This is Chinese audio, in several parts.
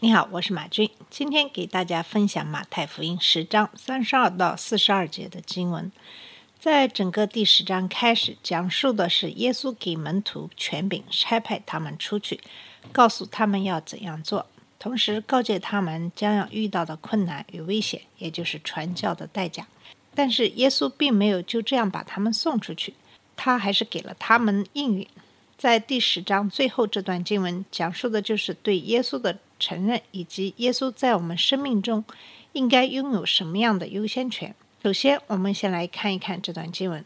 你好，我是马军，今天给大家分享马太福音十章三十二到四十二节的经文。在整个第十章开始，讲述的是耶稣给门徒权柄，差派他们出去，告诉他们要怎样做，同时告诫他们将要遇到的困难与危险，也就是传教的代价。但是耶稣并没有就这样把他们送出去，他还是给了他们应允。在第十章最后这段经文讲述的就是对耶稣的承认，以及耶稣在我们生命中应该拥有什么样的优先权。首先，我们先来看一看这段经文：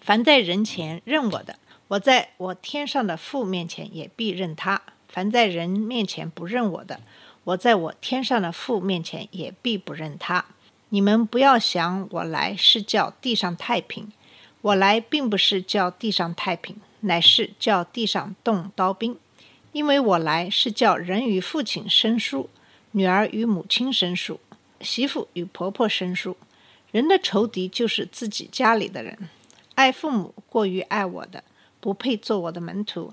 凡在人前认我的，我在我天上的父面前也必认他；凡在人面前不认我的，我在我天上的父面前也必不认他。你们不要想我来是叫地上太平，我来并不是叫地上太平，乃是叫地上动刀兵。因为我来是叫人与父亲生疏，女儿与母亲生疏，媳妇与婆婆生疏。人的仇敌就是自己家里的人。爱父母过于爱我的，不配做我的门徒；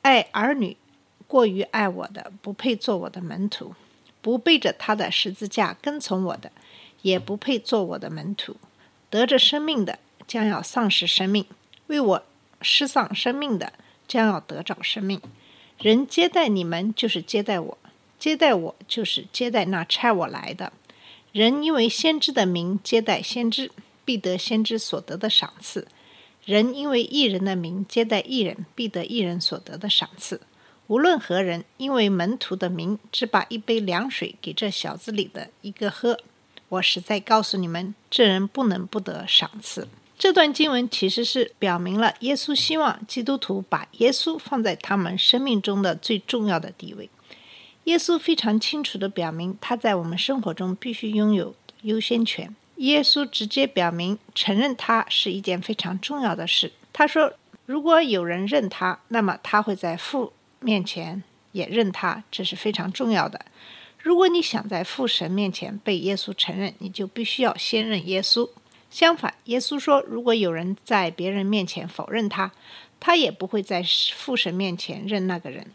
爱儿女过于爱我的，不配做我的门徒；不背着他的十字架跟从我的，也不配做我的门徒。得着生命的将要丧失生命，为我失丧生命的将要得着生命。人接待你们，就是接待我；接待我，就是接待那差我来的。人因为先知的名接待先知，必得先知所得的赏赐；人因为艺人的名接待艺人，必得艺人所得的赏赐。无论何人，因为门徒的名，只把一杯凉水给这小子里的一个喝，我实在告诉你们，这人不能不得赏赐。这段经文其实是表明了耶稣希望基督徒把耶稣放在他们生命中的最重要的地位。耶稣非常清楚地表明，他在我们生活中必须拥有优先权。耶稣直接表明，承认他是一件非常重要的事。他说：“如果有人认他，那么他会在父面前也认他，这是非常重要的。如果你想在父神面前被耶稣承认，你就必须要先认耶稣。相反，耶稣说，如果有人在别人面前否认他，他也不会在父神面前认那个人。”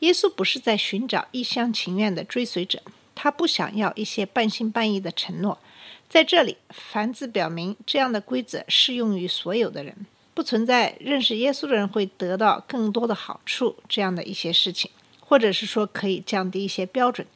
耶稣不是在寻找一厢情愿的追随者，他不想要一些半信半疑的承诺。在这里，凡字表明这样的规则适用于所有的人，不存在认识耶稣的人会得到更多的好处这样的一些事情，或者是说可以降低一些标准。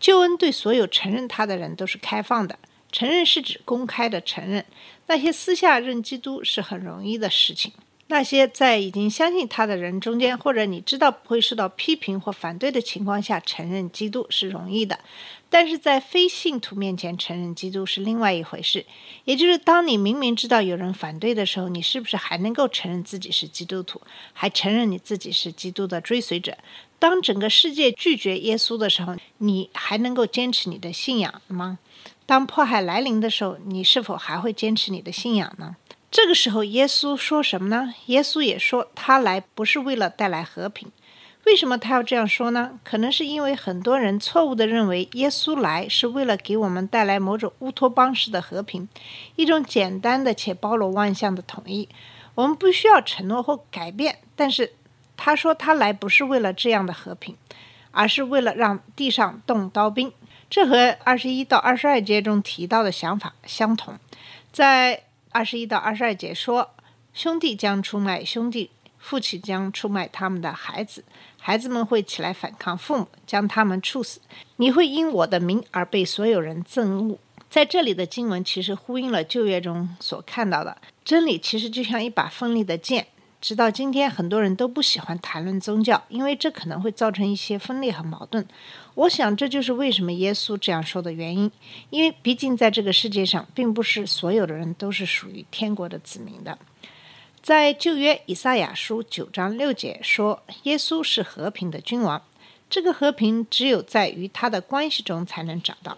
救恩对所有承认他的人都是开放的，承认是指公开的承认，那些私下认基督是很容易的事情。那些在已经相信他的人中间，或者你知道不会受到批评或反对的情况下，承认基督是容易的；但是在非信徒面前承认基督是另外一回事。也就是当你明明知道有人反对的时候，你是不是还能够承认自己是基督徒，还承认你自己是基督的追随者？当整个世界拒绝耶稣的时候，你还能够坚持你的信仰吗？当迫害来临的时候，你是否还会坚持你的信仰呢？这个时候，耶稣说什么呢？耶稣也说，他来不是为了带来和平。为什么他要这样说呢？可能是因为很多人错误地认为耶稣来是为了给我们带来某种乌托邦式的和平，一种简单的且包罗万象的统一。我们不需要承诺或改变，但是他说他来不是为了这样的和平，而是为了让地上动刀兵。这和二十一到二十二节中提到的想法相同。在二十一到二十二节说，兄弟将出卖兄弟，父亲将出卖他们的孩子，孩子们会起来反抗父母，将他们处死。你会因我的名而被所有人憎恶。在这里的经文其实呼应了旧约中所看到的真理，其实就像一把锋利的剑。直到今天，很多人都不喜欢谈论宗教，因为这可能会造成一些分裂和矛盾。我想，这就是为什么耶稣这样说的原因。因为毕竟在这个世界上，并不是所有的人都是属于天国的子民的。在旧约以赛亚书九章六节说，耶稣是和平的君王。这个和平只有在与他的关系中才能找到。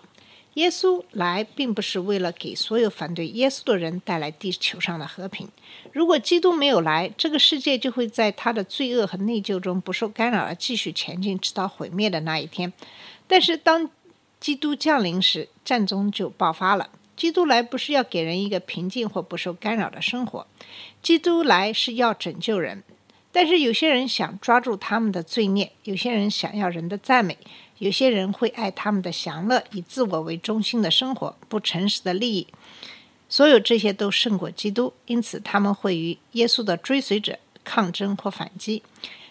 耶稣来并不是为了给所有反对耶稣的人带来地球上的和平。如果基督没有来，这个世界就会在他的罪恶和内疚中不受干扰而继续前进，直到毁灭的那一天。但是当基督降临时，战争就爆发了。基督来不是要给人一个平静或不受干扰的生活，基督来是要拯救人。但是有些人想抓住他们的罪孽，有些人想要人的赞美。有些人会爱他们的享乐，以自我为中心的生活，不诚实的利益，所有这些都胜过基督，因此他们会与耶稣的追随者抗争或反击。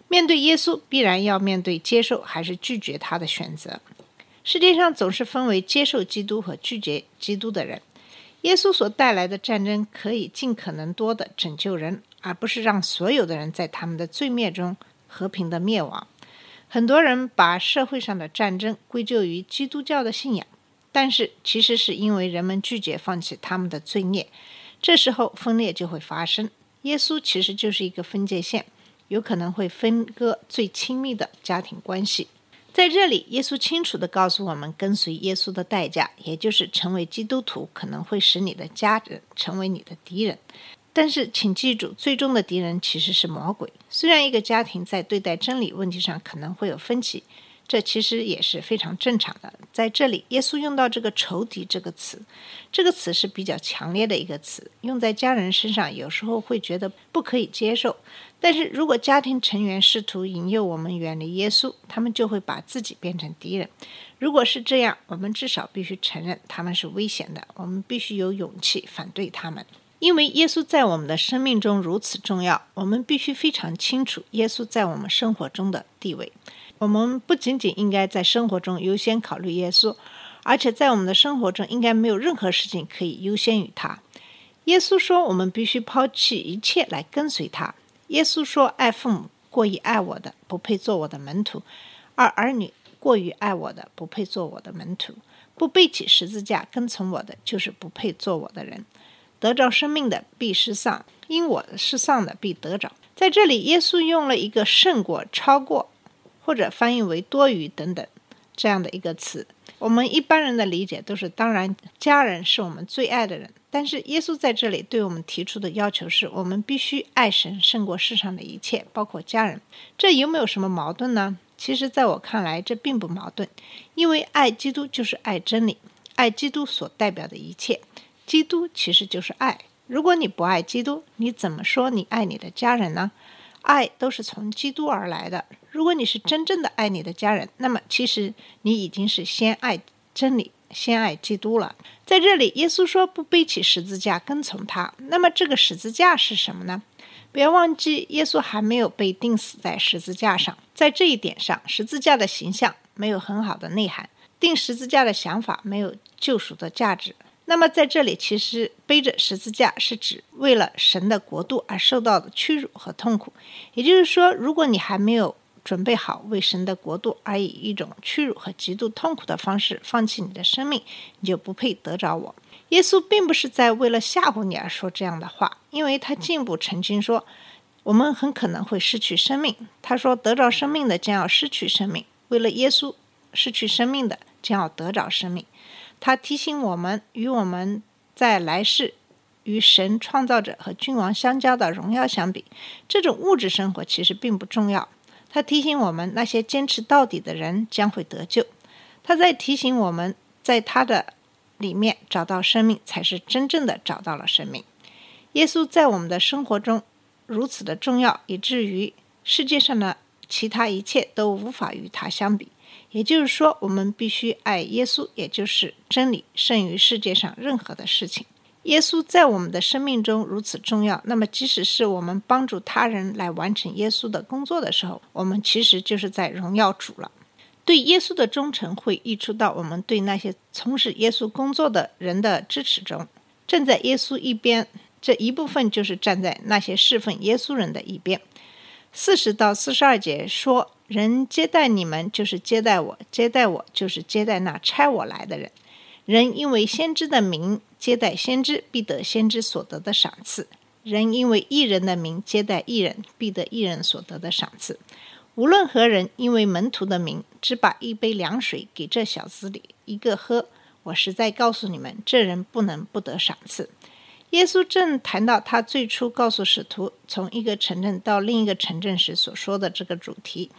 面对耶稣，必然要面对接受还是拒绝他的选择。世界上总是分为接受基督和拒绝基督的人。耶稣所带来的战争可以尽可能多的拯救人，而不是让所有的人在他们的罪孽中和平的灭亡。很多人把社会上的战争归咎于基督教的信仰，但是其实是因为人们拒绝放弃他们的罪孽，这时候分裂就会发生。耶稣其实就是一个分界线，有可能会分割最亲密的家庭关系。在这里，耶稣清楚地告诉我们，跟随耶稣的代价，也就是成为基督徒，可能会使你的家人成为你的敌人。但是，请记住，最终的敌人其实是魔鬼。虽然一个家庭在对待真理问题上可能会有分歧，这其实也是非常正常的。在这里，耶稣用到这个“仇敌”这个词，这个词是比较强烈的一个词，用在家人身上，有时候会觉得不可以接受。但是如果家庭成员试图引诱我们远离耶稣，他们就会把自己变成敌人。如果是这样，我们至少必须承认他们是危险的，我们必须有勇气反对他们。因为耶稣在我们的生命中如此重要，我们必须非常清楚耶稣在我们生活中的地位。我们不仅仅应该在生活中优先考虑耶稣，而且在我们的生活中应该没有任何事情可以优先于他。耶稣说：“我们必须抛弃一切来跟随他。”耶稣说：“爱父母过于爱我的，不配做我的门徒；而儿女过于爱我的，不配做我的门徒。不背起十字架跟从我的，就是不配做我的人。”得着生命的必失丧，因我失丧的必得着。在这里，耶稣用了一个“胜过”“超过”或者翻译为“多余”等等这样的一个词。我们一般人的理解都是：当然，家人是我们最爱的人。但是，耶稣在这里对我们提出的要求是：我们必须爱神胜过世上的一切，包括家人。这有没有什么矛盾呢？其实，在我看来，这并不矛盾，因为爱基督就是爱真理，爱基督所代表的一切。基督其实就是爱。如果你不爱基督，你怎么说你爱你的家人呢？爱都是从基督而来的。如果你是真正的爱你的家人，那么其实你已经是先爱真理、先爱基督了。在这里，耶稣说不背起十字架跟从他。那么这个十字架是什么呢？不要忘记，耶稣还没有被钉死在十字架上。在这一点上，十字架的形象没有很好的内涵，钉十字架的想法没有救赎的价值。那么，在这里，其实背着十字架是指为了神的国度而受到的屈辱和痛苦。也就是说，如果你还没有准备好为神的国度而以一种屈辱和极度痛苦的方式放弃你的生命，你就不配得着我。耶稣并不是在为了吓唬你而说这样的话，因为他进一步澄清说，我们很可能会失去生命。他说，得着生命的将要失去生命，为了耶稣失去生命的将要得着生命。他提醒我们，与我们在来世与神创造者和君王相交的荣耀相比，这种物质生活其实并不重要。他提醒我们，那些坚持到底的人将会得救。他在提醒我们，在他的里面找到生命，才是真正的找到了生命。耶稣在我们的生活中如此的重要，以至于世界上的其他一切都无法与他相比。也就是说，我们必须爱耶稣，也就是真理胜于世界上任何的事情。耶稣在我们的生命中如此重要，那么即使是我们帮助他人来完成耶稣的工作的时候，我们其实就是在荣耀主了。对耶稣的忠诚会溢出到我们对那些从事耶稣工作的人的支持中。站在耶稣一边，这一部分就是站在那些侍奉耶稣人的一边。四十到四十二节说。人接待你们，就是接待我；接待我，就是接待那差我来的人。人因为先知的名接待先知，必得先知所得的赏赐；人因为异人的名接待异人，必得异人所得的赏赐。无论何人因为门徒的名，只把一杯凉水给这小子里一个喝，我实在告诉你们，这人不能不得赏赐。耶稣正谈到他最初告诉使徒从一个城镇到另一个城镇时所说的这个主题。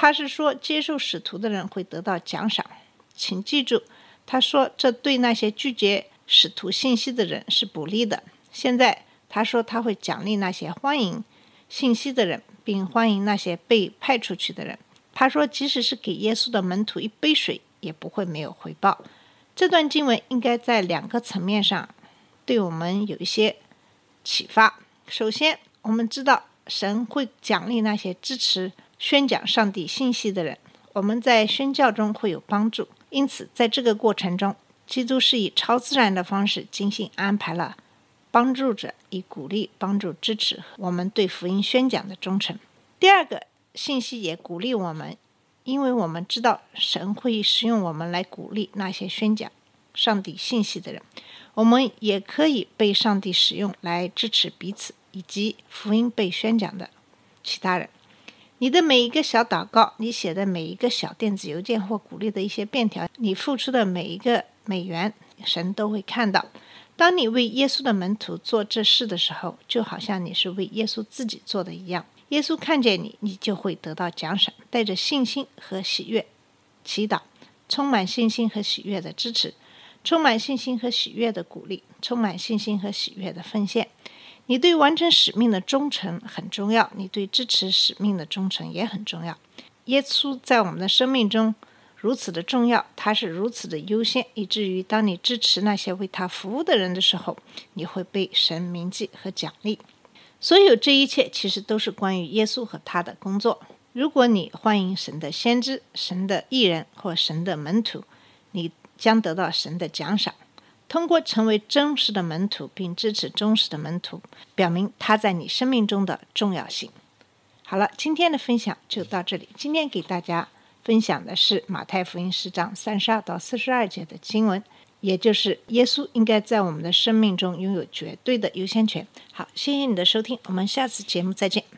他是说，接受使徒的人会得到奖赏。请记住，他说这对那些拒绝使徒信息的人是不利的。现在他说他会奖励那些欢迎信息的人，并欢迎那些被派出去的人。他说，即使是给耶稣的门徒一杯水，也不会没有回报。这段经文应该在两个层面上对我们有一些启发。首先，我们知道神会奖励那些支持。宣讲上帝信息的人，我们在宣教中会有帮助。因此，在这个过程中，基督是以超自然的方式精心安排了帮助者，以鼓励、帮助、支持我们对福音宣讲的忠诚。第二个信息也鼓励我们，因为我们知道神会使用我们来鼓励那些宣讲上帝信息的人。我们也可以被上帝使用来支持彼此以及福音被宣讲的其他人。你的每一个小祷告，你写的每一个小电子邮件或鼓励的一些便条，你付出的每一个美元，神都会看到。当你为耶稣的门徒做这事的时候，就好像你是为耶稣自己做的一样。耶稣看见你，你就会得到奖赏。带着信心和喜悦祈祷，充满信心和喜悦的支持，充满信心和喜悦的鼓励，充满信心和喜悦的奉献。你对完成使命的忠诚很重要，你对支持使命的忠诚也很重要。耶稣在我们的生命中如此的重要，他是如此的优先，以至于当你支持那些为他服务的人的时候，你会被神铭记和奖励。所有这一切其实都是关于耶稣和他的工作。如果你欢迎神的先知、神的艺人或神的门徒，你将得到神的奖赏。通过成为真实的门徒，并支持忠实的门徒，表明他在你生命中的重要性。好了，今天的分享就到这里。今天给大家分享的是马太福音十章三十二到四十二节的经文，也就是耶稣应该在我们的生命中拥有绝对的优先权。好，谢谢你的收听，我们下次节目再见。